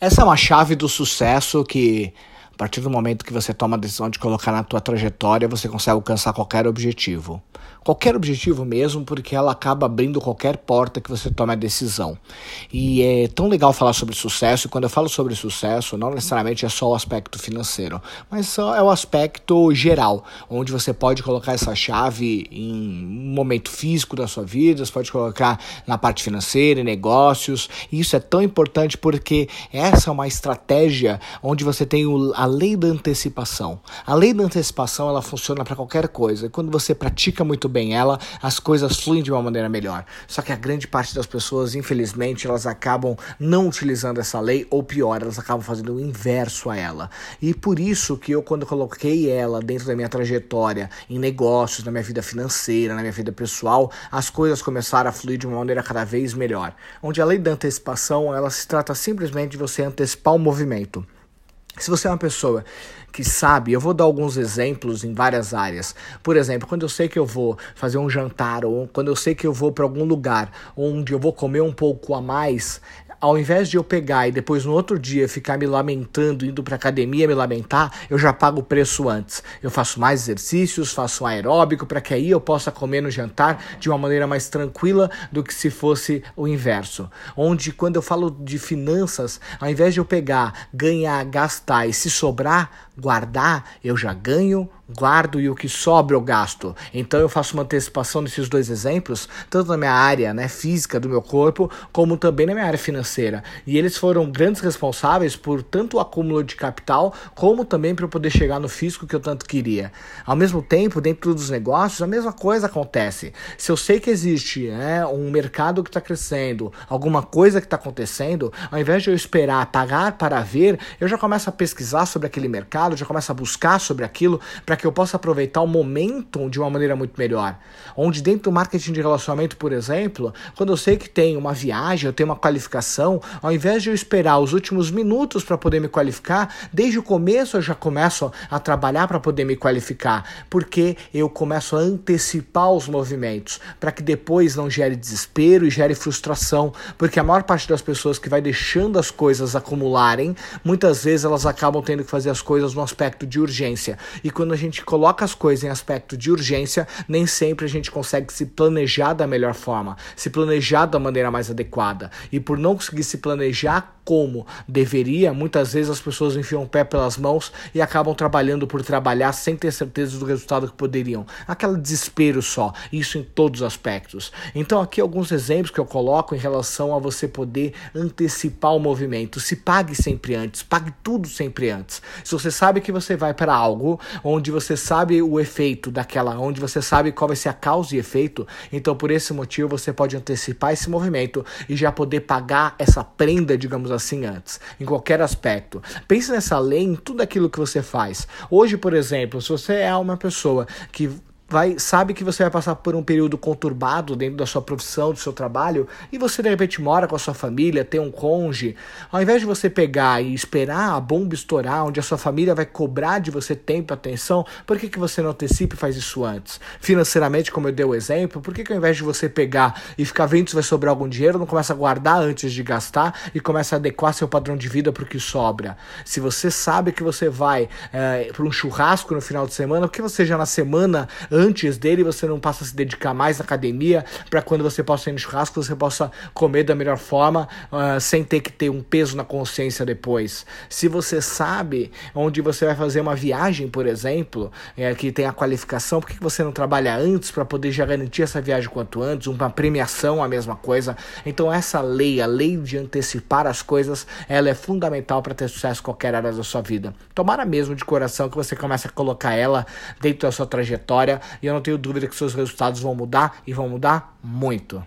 Essa é uma chave do sucesso que partir do momento que você toma a decisão de colocar na tua trajetória, você consegue alcançar qualquer objetivo qualquer objetivo mesmo, porque ela acaba abrindo qualquer porta que você tome a decisão. E é tão legal falar sobre sucesso, e quando eu falo sobre sucesso, não necessariamente é só o aspecto financeiro, mas é o aspecto geral, onde você pode colocar essa chave em um momento físico da sua vida, você pode colocar na parte financeira, em negócios. E isso é tão importante porque essa é uma estratégia onde você tem a lei da antecipação. A lei da antecipação ela funciona para qualquer coisa. E quando você pratica muito bem ela, as coisas fluem de uma maneira melhor. Só que a grande parte das pessoas, infelizmente, elas acabam não utilizando essa lei, ou pior, elas acabam fazendo o inverso a ela. E por isso que eu, quando coloquei ela dentro da minha trajetória, em negócios, na minha vida financeira, na minha vida pessoal, as coisas começaram a fluir de uma maneira cada vez melhor. Onde a lei da antecipação, ela se trata simplesmente de você antecipar o movimento. Se você é uma pessoa que sabe, eu vou dar alguns exemplos em várias áreas. Por exemplo, quando eu sei que eu vou fazer um jantar ou quando eu sei que eu vou para algum lugar onde eu vou comer um pouco a mais, ao invés de eu pegar e depois no outro dia ficar me lamentando, indo para academia me lamentar, eu já pago o preço antes. Eu faço mais exercícios, faço um aeróbico para que aí eu possa comer no jantar de uma maneira mais tranquila do que se fosse o inverso. Onde quando eu falo de finanças, ao invés de eu pegar, ganhar, gastar e se sobrar, guardar, eu já ganho, guardo e o que sobra eu gasto. Então eu faço uma antecipação desses dois exemplos, tanto na minha área né, física do meu corpo, como também na minha área financeira. E eles foram grandes responsáveis por tanto o acúmulo de capital, como também para eu poder chegar no físico que eu tanto queria. Ao mesmo tempo, dentro dos negócios, a mesma coisa acontece. Se eu sei que existe né, um mercado que está crescendo, alguma coisa que está acontecendo, ao invés de eu esperar pagar para ver, eu já começo a pesquisar sobre aquele mercado, já começo a buscar sobre aquilo para que eu possa aproveitar o momento de uma maneira muito melhor. Onde dentro do marketing de relacionamento, por exemplo, quando eu sei que tem uma viagem, eu tenho uma qualificação, ao invés de eu esperar os últimos minutos para poder me qualificar, desde o começo eu já começo a trabalhar para poder me qualificar, porque eu começo a antecipar os movimentos, para que depois não gere desespero e gere frustração, porque a maior parte das pessoas que vai deixando as coisas acumularem, muitas vezes elas acabam tendo que fazer as coisas no aspecto de urgência. E quando a gente gente coloca as coisas em aspecto de urgência, nem sempre a gente consegue se planejar da melhor forma, se planejar da maneira mais adequada. E por não conseguir se planejar como deveria, muitas vezes as pessoas enfiam o pé pelas mãos e acabam trabalhando por trabalhar sem ter certeza do resultado que poderiam. Aquele desespero só, isso em todos os aspectos. Então, aqui alguns exemplos que eu coloco em relação a você poder antecipar o movimento. Se pague sempre antes, pague tudo sempre antes. Se você sabe que você vai para algo onde você sabe o efeito daquela, onde você sabe qual vai ser a causa e efeito, então por esse motivo você pode antecipar esse movimento e já poder pagar essa prenda, digamos assim antes, em qualquer aspecto. Pense nessa lei em tudo aquilo que você faz. Hoje, por exemplo, se você é uma pessoa que vai sabe que você vai passar por um período conturbado dentro da sua profissão, do seu trabalho, e você de repente mora com a sua família, tem um conge, ao invés de você pegar e esperar a bomba estourar, onde a sua família vai cobrar de você tempo e atenção, por que, que você não antecipa e faz isso antes? Financeiramente, como eu dei o exemplo, por que, que ao invés de você pegar e ficar vendo se vai sobrar algum dinheiro, não começa a guardar antes de gastar e começa a adequar seu padrão de vida para o que sobra? Se você sabe que você vai é, eh, para um churrasco no final de semana, por que você já na semana antes dele, você não passa a se dedicar mais à academia, para quando você possa ir no churrasco, você possa comer da melhor forma, uh, sem ter que ter um peso na consciência depois. Se você sabe onde você vai fazer uma viagem, por exemplo, é, que tem a qualificação, por que você não trabalha antes para poder já garantir essa viagem quanto antes? Uma premiação, a mesma coisa. Então, essa lei, a lei de antecipar as coisas, ela é fundamental para ter sucesso em qualquer área da sua vida. Tomara mesmo de coração que você comece a colocar ela dentro da sua trajetória e eu não tenho dúvida que seus resultados vão mudar e vão mudar muito.